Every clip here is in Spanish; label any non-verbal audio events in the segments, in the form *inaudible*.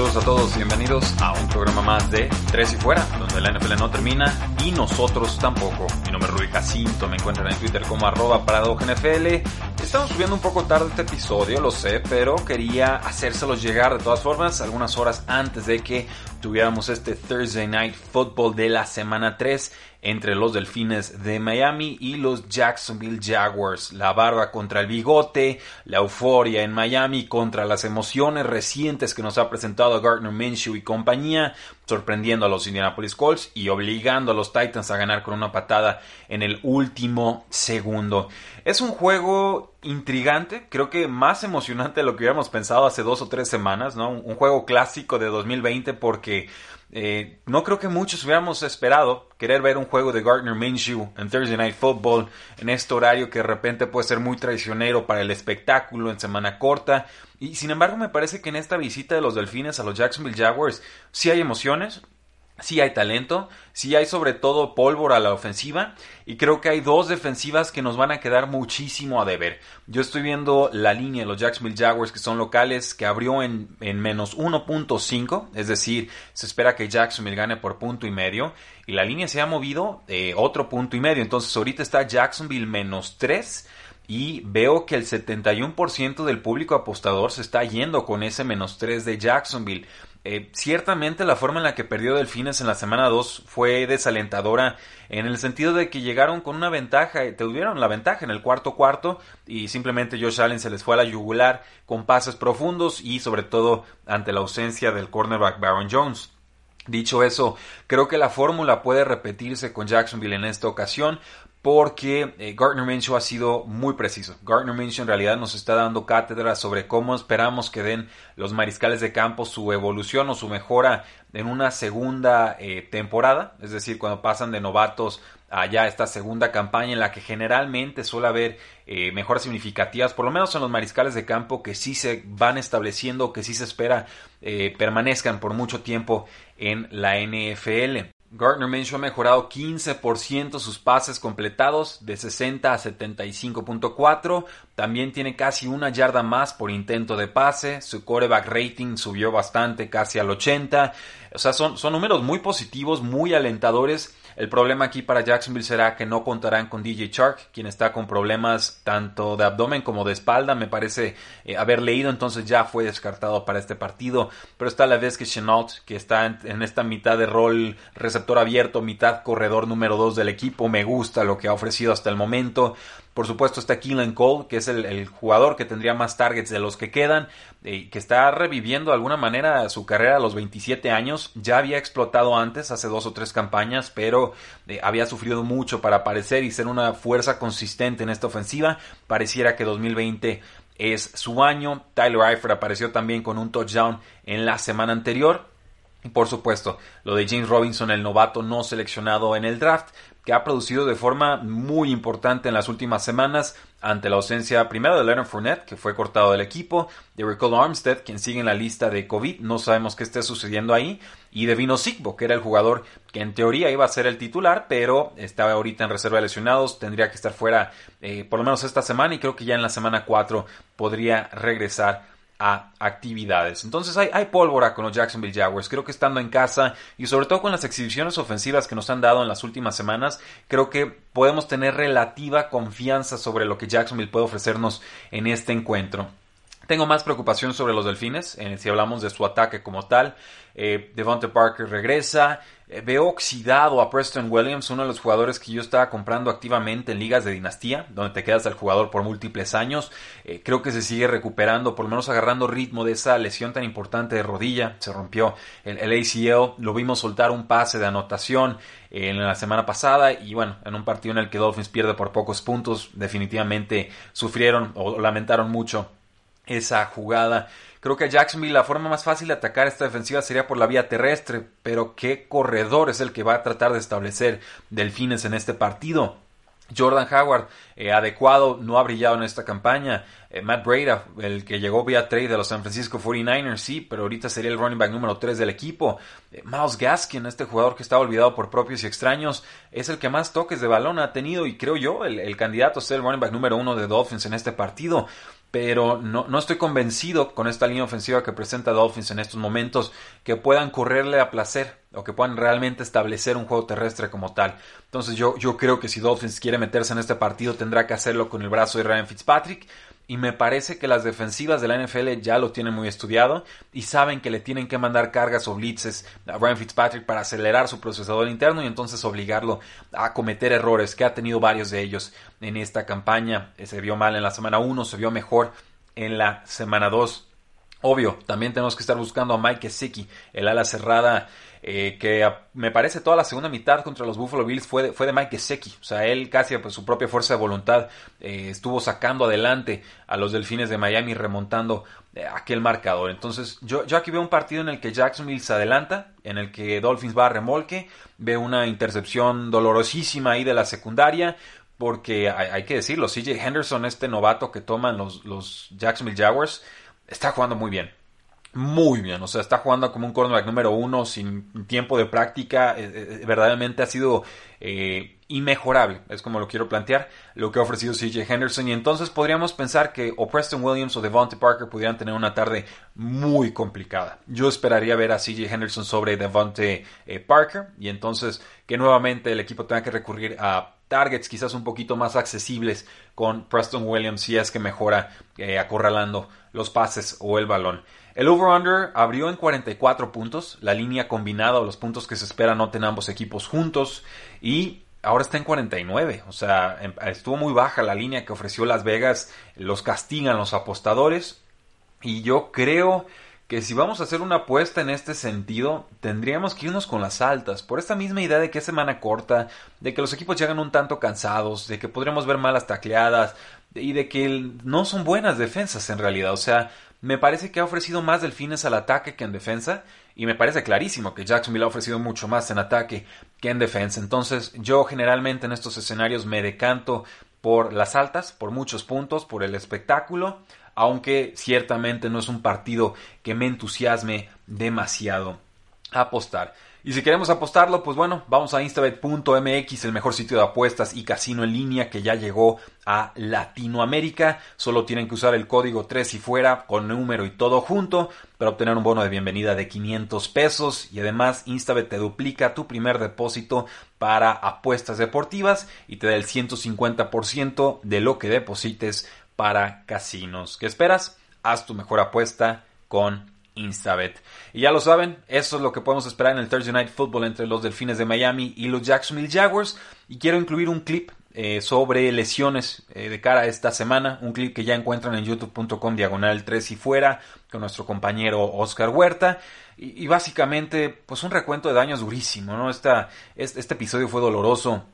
Saludos a todos, bienvenidos a un programa más de Tres y Fuera, donde la NFL no termina y nosotros tampoco. Mi nombre es Rui Jacinto, me encuentran en Twitter como arroba NFL. Estamos subiendo un poco tarde este episodio, lo sé, pero quería hacérselos llegar de todas formas algunas horas antes de que tuviéramos este Thursday Night Football de la semana 3 entre los Delfines de Miami y los Jacksonville Jaguars. La barba contra el bigote, la euforia en Miami contra las emociones recientes que nos ha presentado Gardner Minshew y compañía, sorprendiendo a los Indianapolis Colts y obligando a los Titans a ganar con una patada en el último segundo. Es un juego intrigante, creo que más emocionante de lo que hubiéramos pensado hace dos o tres semanas, ¿no? Un juego clásico de 2020 porque eh, no creo que muchos hubiéramos esperado querer ver un juego de Gardner Minshew en Thursday Night Football en este horario que de repente puede ser muy traicionero para el espectáculo en semana corta. Y sin embargo me parece que en esta visita de los Delfines a los Jacksonville Jaguars sí hay emociones, sí hay talento, sí hay sobre todo pólvora a la ofensiva y creo que hay dos defensivas que nos van a quedar muchísimo a deber. Yo estoy viendo la línea de los Jacksonville Jaguars que son locales que abrió en, en menos 1.5, es decir, se espera que Jacksonville gane por punto y medio y la línea se ha movido eh, otro punto y medio, entonces ahorita está Jacksonville menos 3 y veo que el 71% del público apostador se está yendo con ese menos 3 de Jacksonville. Eh, ciertamente la forma en la que perdió Delfines en la semana 2 fue desalentadora en el sentido de que llegaron con una ventaja, tuvieron la ventaja en el cuarto cuarto y simplemente Josh Allen se les fue a la yugular con pases profundos y sobre todo ante la ausencia del cornerback Baron Jones. Dicho eso, creo que la fórmula puede repetirse con Jacksonville en esta ocasión porque eh, Gardner Minshew ha sido muy preciso. Gardner Minshew en realidad nos está dando cátedra sobre cómo esperamos que den los mariscales de campo su evolución o su mejora en una segunda eh, temporada, es decir, cuando pasan de novatos a ya esta segunda campaña en la que generalmente suele haber eh, mejoras significativas, por lo menos en los mariscales de campo que sí se van estableciendo, que sí se espera permanezcan por mucho tiempo en la NFL. Gardner Minshew ha mejorado 15% sus pases completados de 60 a 75.4. También tiene casi una yarda más por intento de pase. Su quarterback rating subió bastante, casi al 80. O sea, son, son números muy positivos, muy alentadores el problema aquí para Jacksonville será que no contarán con DJ Chark, quien está con problemas tanto de abdomen como de espalda. Me parece eh, haber leído, entonces ya fue descartado para este partido. Pero está la vez que Chenault, que está en, esta mitad de rol receptor abierto, mitad corredor número 2 del equipo. Me gusta lo que ha ofrecido hasta el momento. Por supuesto está Keelan Cole, que es el, jugador que tendría más targets de los que quedan, eh, que está reviviendo de alguna manera su carrera a los 27 años. Ya había explotado antes, hace dos o tres campañas, pero eh, había sufrido mucho para aparecer y ser una fuerza consistente en esta ofensiva. Pareciera que 2020 es su año. Tyler Eifert apareció también con un touchdown en la semana anterior. Y por supuesto, lo de James Robinson, el novato no seleccionado en el draft, que ha producido de forma muy importante en las últimas semanas ante la ausencia primero de Leonard Fournette, que fue cortado del equipo, de Ricardo Armstead, quien sigue en la lista de COVID, no sabemos qué esté sucediendo ahí, y de Vino Sigbo, que era el jugador que en teoría iba a ser el titular, pero estaba ahorita en reserva de lesionados, tendría que estar fuera eh, por lo menos esta semana y creo que ya en la semana 4 podría regresar a actividades. Entonces hay, hay, pólvora con los Jacksonville Jaguars. Creo que estando en casa y sobre todo con las exhibiciones ofensivas que nos han dado en las últimas semanas, creo que podemos tener relativa confianza sobre lo que Jacksonville puede ofrecernos en este encuentro. Tengo más preocupación sobre los delfines, eh, si hablamos de su ataque como tal. Eh, Devonta Parker regresa. Eh, veo oxidado a Preston Williams, uno de los jugadores que yo estaba comprando activamente en ligas de dinastía, donde te quedas al jugador por múltiples años. Eh, creo que se sigue recuperando, por lo menos agarrando ritmo de esa lesión tan importante de rodilla. Se rompió el, el ACL, lo vimos soltar un pase de anotación en la semana pasada y bueno, en un partido en el que Dolphins pierde por pocos puntos, definitivamente sufrieron o lamentaron mucho esa jugada. Creo que a Jacksonville la forma más fácil de atacar esta defensiva sería por la vía terrestre, pero ¿qué corredor es el que va a tratar de establecer Delfines en este partido? Jordan Howard, eh, adecuado, no ha brillado en esta campaña. Eh, Matt Breda, el que llegó vía trade de los San Francisco 49ers, sí, pero ahorita sería el running back número 3 del equipo. Eh, Miles Gaskin, este jugador que estaba olvidado por propios y extraños, es el que más toques de balón ha tenido y creo yo el, el candidato a ser el running back número 1 de Dolphins en este partido pero no, no, estoy convencido con esta línea ofensiva que presenta Dolphins en estos momentos que puedan correrle a placer o que puedan realmente establecer un juego terrestre como tal. Entonces yo, yo creo que si Dolphins quiere meterse en este partido tendrá que hacerlo con el brazo de Ryan Fitzpatrick y me parece que las defensivas de la NFL ya lo tienen muy estudiado y saben que le tienen que mandar cargas o blitzes a Brian Fitzpatrick para acelerar su procesador interno y entonces obligarlo a cometer errores, que ha tenido varios de ellos en esta campaña. Se vio mal en la semana 1, se vio mejor en la semana 2. Obvio, también tenemos que estar buscando a Mike Gesicki, el ala cerrada eh, que me parece toda la segunda mitad contra los Buffalo Bills fue de, fue de Mike Gesicki. O sea, él casi por su propia fuerza de voluntad eh, estuvo sacando adelante a los Delfines de Miami remontando eh, aquel marcador. Entonces, yo, aquí veo un partido en el que Jacksonville se adelanta, en el que Dolphins va a remolque, veo una intercepción dolorosísima ahí de la secundaria, porque hay, hay, que decirlo, CJ Henderson, este novato que toman los, los Jacksonville Jaguars, está jugando muy bien muy bien, o sea, está jugando como un cornerback número uno sin tiempo de práctica, eh, eh, verdaderamente ha sido eh, inmejorable, es como lo quiero plantear, lo que ha ofrecido CJ Henderson y entonces podríamos pensar que o Preston Williams o Devontae Parker pudieran tener una tarde muy complicada. Yo esperaría ver a CJ Henderson sobre Devontae Parker y entonces que nuevamente el equipo tenga que recurrir a targets quizás un poquito más accesibles con Preston Williams si es que mejora acorralando los pases o el balón. El over-under abrió en 44 puntos, la línea combinada o los puntos que se espera noten ambos equipos juntos y ahora está en 49, o sea, em, estuvo muy baja la línea que ofreció Las Vegas, los castigan los apostadores y yo creo que si vamos a hacer una apuesta en este sentido, tendríamos que irnos con las altas, por esta misma idea de que es semana corta, de que los equipos llegan un tanto cansados, de que podríamos ver malas tacleadas y de que no son buenas defensas en realidad, o sea, me parece que ha ofrecido más delfines al ataque que en defensa. Y me parece clarísimo que Jacksonville ha ofrecido mucho más en ataque que en defensa. Entonces yo generalmente en estos escenarios me decanto por las altas, por muchos puntos, por el espectáculo. Aunque ciertamente no es un partido que me entusiasme demasiado apostar. Y si queremos apostarlo, pues bueno, vamos a instabet.mx, el mejor sitio de apuestas y casino en línea que ya llegó a Latinoamérica. Solo tienen que usar el código 3 y fuera con número y todo junto para obtener un bono de bienvenida de 500 pesos y además Instabet te duplica tu primer depósito para apuestas deportivas y te da el 150% de lo que deposites para casinos. ¿Qué esperas? Haz tu mejor apuesta con Instabet. Y ya lo saben, eso es lo que podemos esperar en el Thursday Night Football entre los Delfines de Miami y los Jacksonville Jaguars. Y quiero incluir un clip eh, sobre lesiones eh, de cara a esta semana, un clip que ya encuentran en youtube.com diagonal 3 y fuera con nuestro compañero Oscar Huerta. Y, básicamente, pues un recuento de daños durísimo, ¿no? Esta, este episodio fue doloroso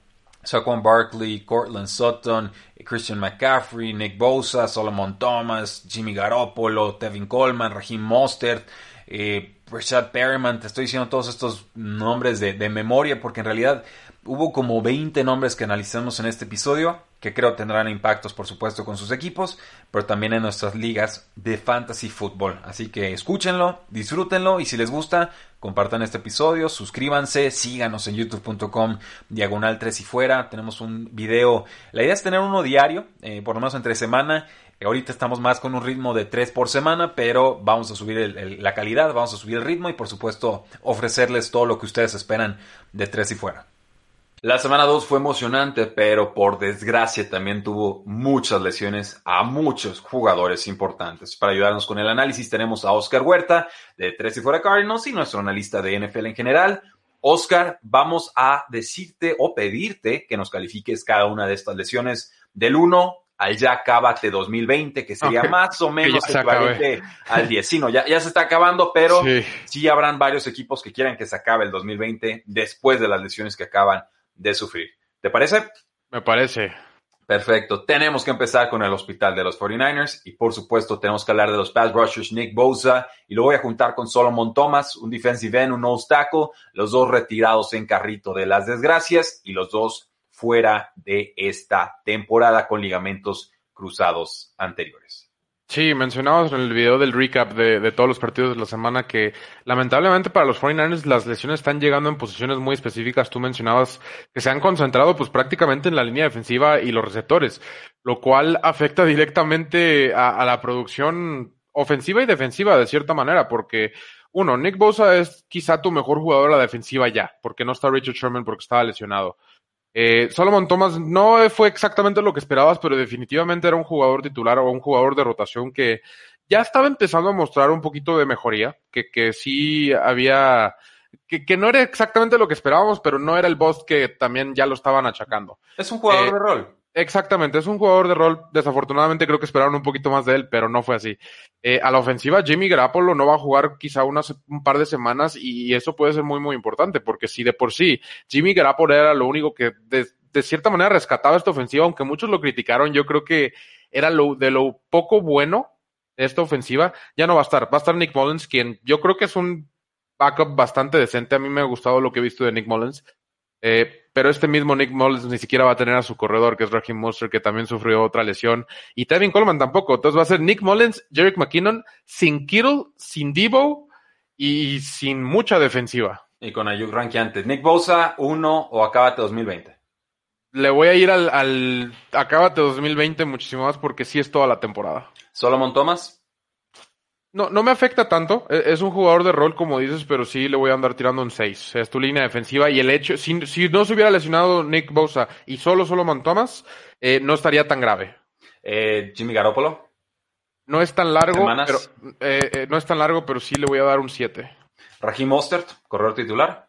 Saquon Barkley, Cortland Sutton, Christian McCaffrey, Nick Bosa, Solomon Thomas, Jimmy Garoppolo, Tevin Coleman, Raheem Mostert, eh, Rashad Perryman, te estoy diciendo todos estos nombres de, de memoria porque en realidad hubo como 20 nombres que analizamos en este episodio que creo tendrán impactos por supuesto con sus equipos, pero también en nuestras ligas de fantasy fútbol. Así que escúchenlo, disfrútenlo y si les gusta, compartan este episodio, suscríbanse, síganos en youtube.com diagonal 3 y fuera. Tenemos un video, la idea es tener uno diario, eh, por lo menos entre semana. Ahorita estamos más con un ritmo de 3 por semana, pero vamos a subir la calidad, vamos a subir el ritmo y por supuesto ofrecerles todo lo que ustedes esperan de 3 y fuera. La semana 2 fue emocionante, pero por desgracia también tuvo muchas lesiones a muchos jugadores importantes. Para ayudarnos con el análisis tenemos a Oscar Huerta de Tres y Fuera Cardinals y nuestro analista de NFL en general. Oscar, vamos a decirte o pedirte que nos califiques cada una de estas lesiones del 1 al ya acabate 2020, que sería más o menos equivalente al 10. Sí, no, ya, ya se está acabando, pero sí. sí habrán varios equipos que quieran que se acabe el 2020 después de las lesiones que acaban de sufrir. ¿Te parece? Me parece. Perfecto. Tenemos que empezar con el hospital de los 49ers y por supuesto tenemos que hablar de los pass rushers Nick Bosa y lo voy a juntar con Solomon Thomas, un defensive end, un nose tackle, los dos retirados en carrito de las desgracias y los dos fuera de esta temporada con ligamentos cruzados anteriores. Sí, mencionabas en el video del recap de, todos los partidos de la semana que lamentablemente para los 49ers las lesiones están llegando en posiciones muy específicas. Tú mencionabas que se han concentrado pues prácticamente en la línea defensiva y los receptores, lo cual afecta directamente a, a la producción ofensiva y defensiva de cierta manera, porque uno, Nick Bosa es quizá tu mejor jugador a la defensiva ya, porque no está Richard Sherman porque estaba lesionado. Eh, Solomon Thomas no fue exactamente lo que esperabas, pero definitivamente era un jugador titular o un jugador de rotación que ya estaba empezando a mostrar un poquito de mejoría, que, que sí había, que, que no era exactamente lo que esperábamos, pero no era el boss que también ya lo estaban achacando. Es un jugador eh, de rol. Exactamente, es un jugador de rol. Desafortunadamente creo que esperaron un poquito más de él, pero no fue así. Eh, a la ofensiva, Jimmy Garoppolo no va a jugar quizá unas, un par de semanas y eso puede ser muy, muy importante, porque si de por sí Jimmy Garoppolo era lo único que de, de cierta manera rescataba esta ofensiva, aunque muchos lo criticaron, yo creo que era lo, de lo poco bueno de esta ofensiva, ya no va a estar. Va a estar Nick Mullins, quien yo creo que es un backup bastante decente. A mí me ha gustado lo que he visto de Nick Mullins. Eh, pero este mismo Nick Mullins ni siquiera va a tener a su corredor, que es Raheem Monster, que también sufrió otra lesión. Y Tevin Coleman tampoco. Entonces va a ser Nick Mullins, Jerick McKinnon, sin Kittle, sin Debo y sin mucha defensiva. Y con Ayuk ranqueantes. Nick Bosa, uno o acábate 2020. Le voy a ir al, al acábate 2020 muchísimo más porque sí es toda la temporada. Solomon Thomas. No, no me afecta tanto. E, Es un jugador de rol, como dices, pero sí le voy a andar tirando un 6. Es tu línea defensiva. Y el hecho, si, si no se hubiera lesionado Nick Bosa y solo Solomon Thomas, eh, no estaría tan grave. Eh, Jimmy Garoppolo. No es tan largo, Semanas. pero eh, no es tan largo, pero sí le voy a dar un 7. Raheem Mostert, corredor titular.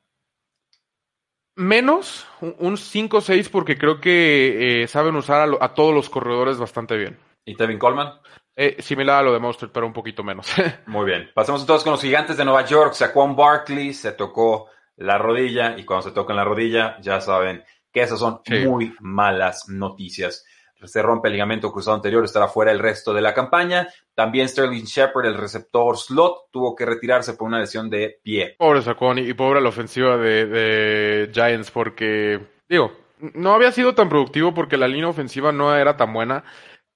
Menos un- un 5-6 porque creo que saben usar a, lo- a todos los corredores bastante bien. Y Tevin Coleman. Eh, similar a lo de Monster, pero un poquito menos. *laughs* Muy bien. Pasemos entonces con los gigantes de Nueva York. Saquon Barkley se tocó la rodilla y cuando se toca en la rodilla ya saben que esas son Sí. muy malas noticias. Se rompe el ligamento cruzado anterior, estará fuera el resto de la campaña. También Sterling Shepard, el receptor slot, tuvo que retirarse por una lesión de pie. Pobre Sacón y pobre la ofensiva de, de Giants porque, digo, no había sido tan productivo porque la línea ofensiva no era tan buena,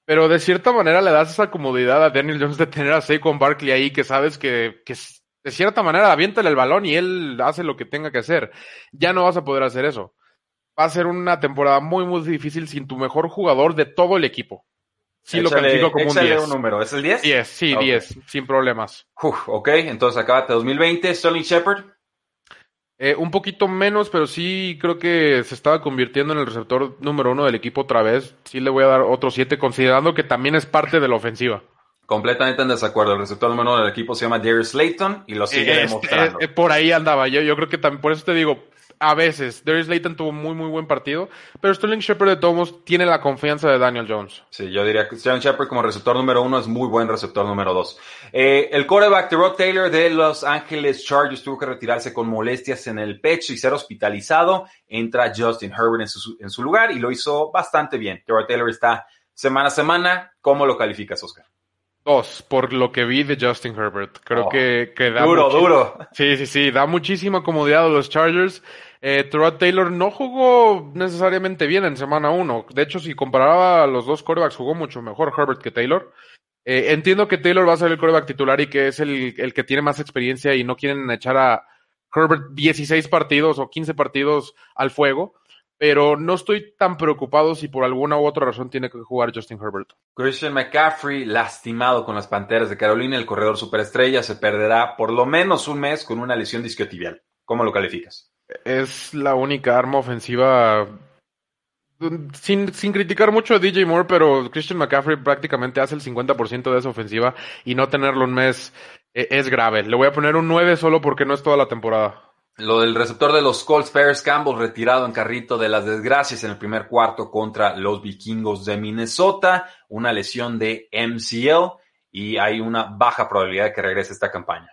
pero de cierta manera le das esa comodidad a Daniel Jones de tener a Saquon Barkley ahí que sabes que, que de cierta manera aviéntale el balón y él hace lo que tenga que hacer. Ya no vas a poder hacer eso. Va a ser una temporada muy, muy difícil sin tu mejor jugador de todo el equipo. Sí lo Échale- califico como un échale 10. un número. ¿Es el 10? 10, sí, Ok. 10, sin problemas. Uf, ok, entonces acabate 2020. Sterling Shepard. Eh, un poquito menos, pero sí creo que se estaba convirtiendo en el receptor número uno del equipo otra vez. Sí le voy a dar otro 7, considerando que también es parte de la ofensiva. Completamente en desacuerdo. El receptor número uno del equipo se llama Darius Slayton y lo sigue Eh, demostrando. eh, por ahí andaba. Yo, yo creo que también, por eso te digo, a veces, Darius Layton tuvo muy, muy buen partido, pero Sterling Shepard de todos tiene la confianza de Daniel Jones. Sí, yo diría que Sterling Shepard como receptor número uno es muy buen receptor número dos. Eh, el quarterback de Taylor de Los Ángeles Chargers tuvo que retirarse con molestias en el pecho y ser hospitalizado. Entra Justin Herbert en su, en su lugar y lo hizo bastante bien. Rod Taylor está semana a semana. ¿Cómo lo calificas, Oscar? Dos, por lo que vi de Justin Herbert. Creo Oh, que, que da Duro, duro. Sí, sí, sí, da muchísima comodidad a los Chargers. Eh, Taylor no jugó necesariamente bien en semana uno. De hecho, si comparaba a los dos quarterbacks, jugó mucho mejor Herbert que Taylor. Eh, entiendo que Taylor va a ser el quarterback titular y que es el, el que tiene más experiencia y no quieren echar a Herbert 16 partidos o 15 partidos al fuego, pero no estoy tan preocupado si por alguna u otra razón tiene que jugar Justin Herbert. Christian McCaffrey, lastimado con las Panteras de Carolina, el corredor superestrella, se perderá por lo menos un mes con una lesión discotibial. ¿Cómo lo calificas? es la única arma ofensiva sin, sin criticar mucho a DJ Moore, pero Christian McCaffrey prácticamente hace el 50% de esa ofensiva y no tenerlo un mes eh, es grave. Le voy a poner un 9 solo porque no es toda la temporada. Lo del receptor de los Colts, Paris Campbell, retirado en carrito de las desgracias en el primer cuarto contra los vikingos de Minnesota, una lesión de MCL y hay una baja probabilidad de que regrese esta campaña.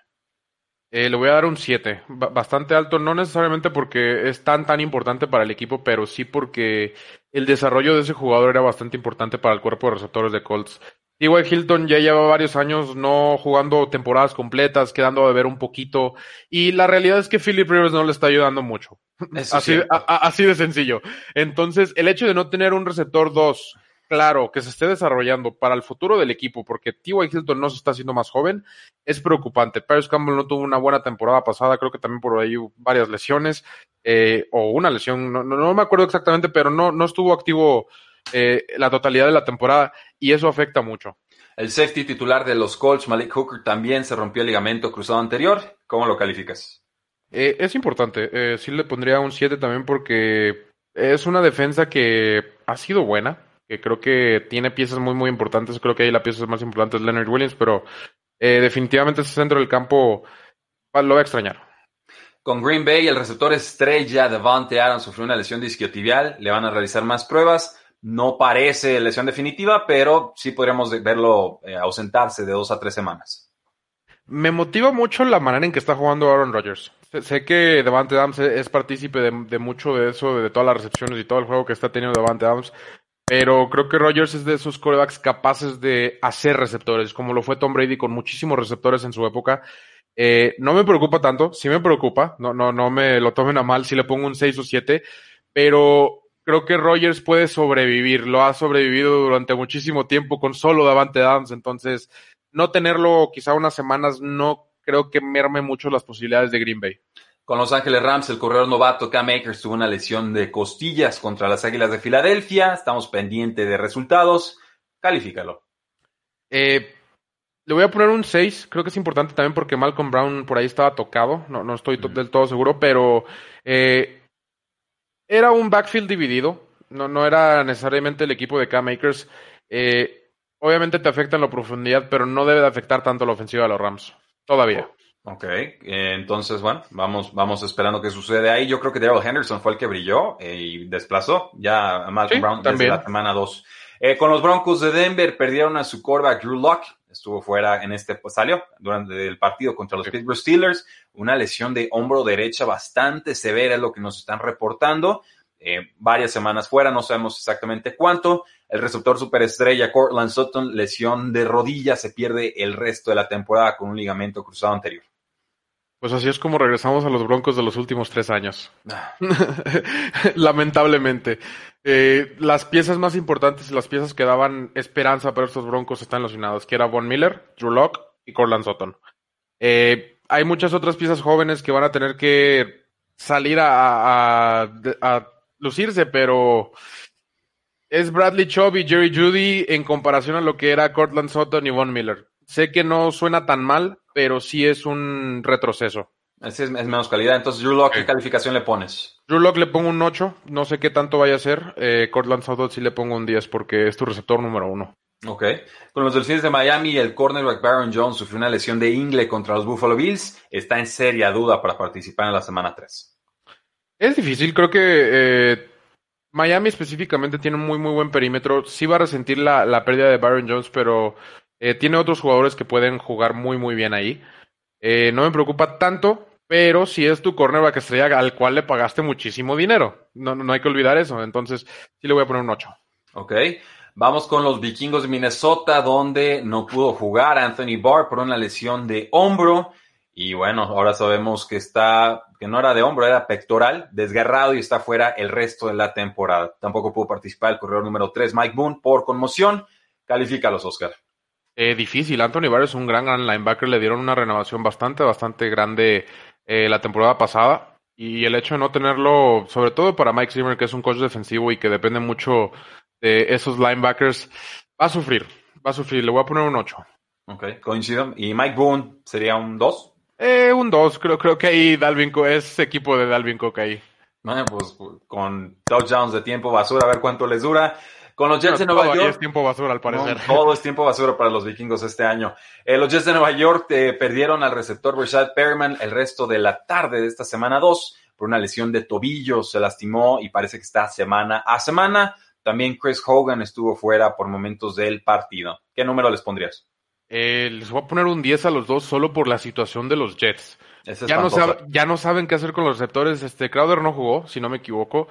Eh, le voy a dar un 7, bastante alto, no necesariamente porque es tan tan importante para el equipo, pero sí porque el desarrollo de ese jugador era bastante importante para el cuerpo de receptores de Colts. T.Y. Hilton ya lleva varios años no jugando temporadas completas, quedando de ver un poquito, y la realidad es que Philip Rivers no le está ayudando mucho. Así, así, de sencillo. Entonces, el hecho de no tener un receptor 2 claro, que se esté desarrollando para el futuro del equipo, porque T.Y. Hilton no se está haciendo más joven, es preocupante. Paris Campbell no tuvo una buena temporada pasada, creo que también por ahí hubo varias lesiones, eh, o una lesión, no, no, me acuerdo exactamente, pero no, no estuvo activo eh, la totalidad de la temporada y eso afecta mucho. El safety titular de los Colts, Malik Hooker, también se rompió el ligamento cruzado anterior. ¿Cómo lo calificas? Eh, es importante. sí le pondría un 7 también porque es una defensa que ha sido buena que creo que tiene piezas muy, muy importantes. Creo que ahí la pieza más importante es Leonard Williams, pero eh, definitivamente ese centro del campo lo voy a extrañar. Con Green Bay, el receptor estrella Devante Adams sufrió una lesión disquiotibial. Le van a realizar más pruebas. No parece lesión definitiva, pero sí podríamos verlo eh, ausentarse de dos a tres semanas. Me motiva mucho la manera en que está jugando Aaron Rodgers. Sé que Devante Adams es partícipe de, mucho de eso, de todas las recepciones y todo el juego que está teniendo Devante Adams. Pero creo que Rogers es de esos corebacks capaces de hacer receptores, como lo fue Tom Brady con muchísimos receptores en su época. Eh, no me preocupa tanto, sí me preocupa, no, no, no me lo tomen a mal si le pongo un 6 o 7, pero creo que Rogers puede sobrevivir, lo ha sobrevivido durante muchísimo tiempo con solo Davante Adams, entonces no tenerlo quizá unas semanas no creo que merme mucho las posibilidades de Green Bay. Con Los Ángeles Rams, el corredor novato Cam Akers tuvo una lesión de costillas contra las Águilas de Filadelfia. Estamos pendientes de resultados. Califícalo. Eh, le voy a poner un 6. Creo que es importante también porque Malcolm Brown por ahí estaba tocado. No, no estoy del todo seguro, pero eh, era un backfield dividido. No, no era necesariamente el equipo de Cam Akers. Eh, obviamente te afecta en la profundidad, pero no debe de afectar tanto la ofensiva de los Rams. Todavía. Ok, entonces, bueno, vamos, vamos esperando qué sucede ahí. Yo creo que Daryl Henderson fue el que brilló eh, y desplazó ya a Malcolm Brown desde la semana 2. Eh, con los Broncos de Denver perdieron a su quarterback Drew Locke, estuvo fuera en este, pues salió durante el partido contra los Pittsburgh Steelers, una lesión de hombro derecha bastante severa es lo que nos están reportando. Eh, varias semanas fuera, no sabemos exactamente cuánto. El receptor superestrella Cortland Sutton, lesión de rodilla, se pierde el resto de la temporada con un ligamento cruzado anterior. Pues así es como regresamos a los Broncos de los últimos tres años. *laughs* Lamentablemente. Eh, las piezas más importantes y las piezas que daban esperanza para estos Broncos están lesionados, que era Von Miller, Drew Locke y Corland Sutton. Eh, hay muchas otras piezas jóvenes que van a tener que salir a, lucirse, pero es Bradley Chubb y Jerry Judy en comparación a lo que era Cortland Sutton y Von Miller. Sé que no suena tan mal, pero sí es un retroceso. Es, es menos calidad. Entonces, Drew Locke, ¿qué calificación le pones? Drew Locke le pongo un 8. No sé qué tanto vaya a ser. Eh, Cortland Sutton sí le pongo un 10 porque es tu receptor número uno. Ok. Con los Delfines de Miami, el cornerback Baron Jones sufrió una lesión de ingle contra los Buffalo Bills. Está en seria duda para participar en la semana 3. Es difícil. Creo que eh, Miami específicamente tiene un muy, muy buen perímetro. Sí va a resentir la, la pérdida de Baron Jones, pero eh, tiene otros jugadores que pueden jugar muy, muy bien ahí. Eh, no me preocupa tanto, pero si es tu cornerback estrella al cual le pagaste muchísimo dinero. No, no hay que olvidar eso. Entonces, sí le voy a poner un 8. Ok. Vamos con los vikingos de Minnesota, donde no pudo jugar Anthony Barr por una lesión de hombro. Y bueno, ahora sabemos que está, que no era de hombro, era pectoral, desgarrado y está fuera el resto de la temporada. Tampoco pudo participar el corredor número 3, Mike Boone, por conmoción. Califícalos, Oscar. Eh, difícil. Anthony Barr es un gran, gran linebacker. Le dieron una renovación bastante, bastante grande eh, la temporada pasada. Y el hecho de no tenerlo, sobre todo para Mike Zimmer, que es un coach defensivo y que depende mucho de esos linebackers, va a sufrir. Va a sufrir. Le voy a poner un 8. Ok, coincido. ¿Y Mike Boone sería un 2? Eh, un 2, creo, creo que ahí Dalvin Cook es equipo de Dalvin Cook ahí. Bueno, pues con touchdowns de tiempo basura, a ver cuánto les dura. Con los Jets de Nueva York. es tiempo basura, al parecer. todo es tiempo basura para los vikingos este año. Eh, los Jets de Nueva York eh, perdieron al receptor Rashad Perryman el resto de la tarde de esta semana 2 por una lesión de tobillo. Se lastimó y parece que está semana a semana. También Chris Hogan estuvo fuera por momentos del partido. ¿Qué número les pondrías? Eh, les voy a poner un 10 a los dos solo por la situación de los Jets. Ya no, ya no, saben qué hacer con los receptores. Este Crowder no jugó, si no me equivoco.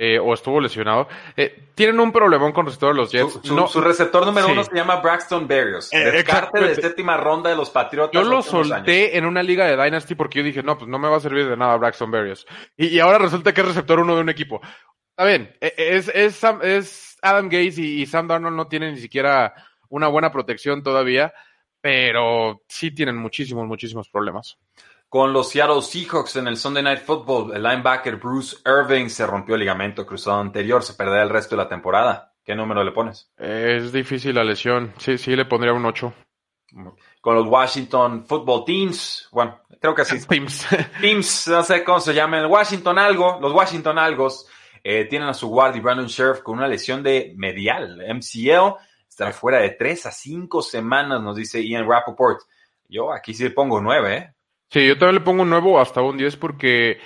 Eh, o estuvo lesionado. Eh, tienen un problemón con receptor de los Jets. Su, receptor número uno se llama Braxton Berrios. Eh, descarte de séptima ronda de los Patriotas. Yo lo solté en una liga de Dynasty porque yo dije, no, pues no me va a servir de nada Braxton Berrios. Y, ahora resulta que es receptor uno de un equipo. Está bien, e, es, es, es Adam Gaze y, y Sam Darnold no tienen ni siquiera una buena protección todavía, pero sí tienen muchísimos, muchísimos problemas. Con los Seattle Seahawks en el Sunday Night Football, el linebacker Bruce Irving se rompió el ligamento cruzado anterior, se perderá el resto de la temporada. ¿Qué número le pones? Es difícil la lesión. Sí, sí, le pondría un 8. Con los Washington Football Teams, bueno, creo que sí. *laughs* Teams. Teams, no sé cómo se llaman. Washington algo, los Washington algos eh, tienen a su guardia Brandon Sheriff con una lesión de medial, MCL. Estará fuera de 3 a 5 semanas, nos dice Ian Rappaport. Yo aquí sí le pongo 9, ¿eh? Sí, yo también le pongo un nuevo hasta un 10 porque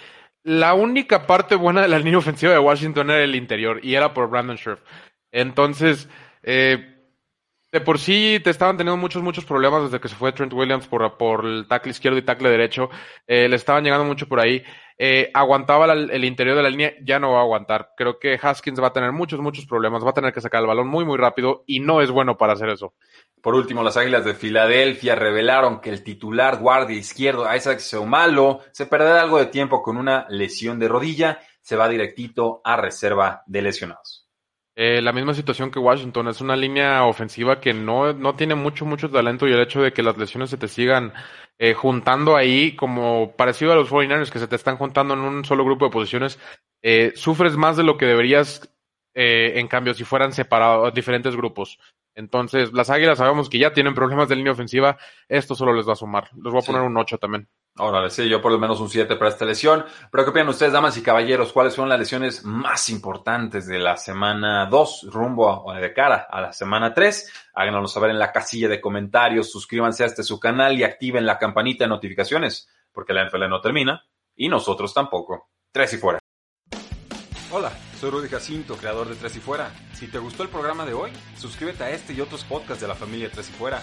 la única parte buena de la *laughs* línea ofensiva de Washington era el interior y era por Brandon Scherf. Entonces, eh, de por sí te estaban teniendo muchos, muchos problemas desde que se fue Trent Williams por, por el tackle izquierdo y tackle derecho. Eh, le estaban llegando mucho por ahí. Eh, aguantaba el interior de la línea, ya no va a aguantar. Creo que Haskins va a tener muchos, muchos problemas. Va a tener que sacar el balón muy, muy rápido y no es bueno para hacer eso. Por último, las Águilas de Filadelfia revelaron que el titular guardia izquierdo, Isaac Seumalo, se perderá algo de tiempo con una lesión de rodilla. Se va directito a reserva de lesionados. Eh, la misma situación que Washington. Es una línea ofensiva que no, no tiene mucho, mucho talento y el hecho de que las lesiones se te sigan eh, juntando ahí, como parecido a los 49ers que se te están juntando en un solo grupo de posiciones, eh, sufres más de lo que deberías, en cambio, si fueran separados, diferentes grupos. Entonces, las Águilas sabemos que ya tienen problemas de línea ofensiva. Esto solo les va a sumar. Les voy a poner un 8 también. Ahora, sí, yo por lo menos un 7 para esta lesión. Pero ¿qué opinan ustedes, damas y caballeros? ¿Cuáles son las lesiones más importantes de la semana 2 rumbo o de cara a la semana 3? Háganoslo saber en la casilla de comentarios. Suscríbanse a este su canal y activen la campanita de notificaciones, porque la NFL no termina y nosotros tampoco. Tres y fuera. Hola, soy Rudy Jacinto, creador de Tres y Fuera. Si te gustó el programa de hoy, suscríbete a este y otros podcasts de la familia Tres y Fuera.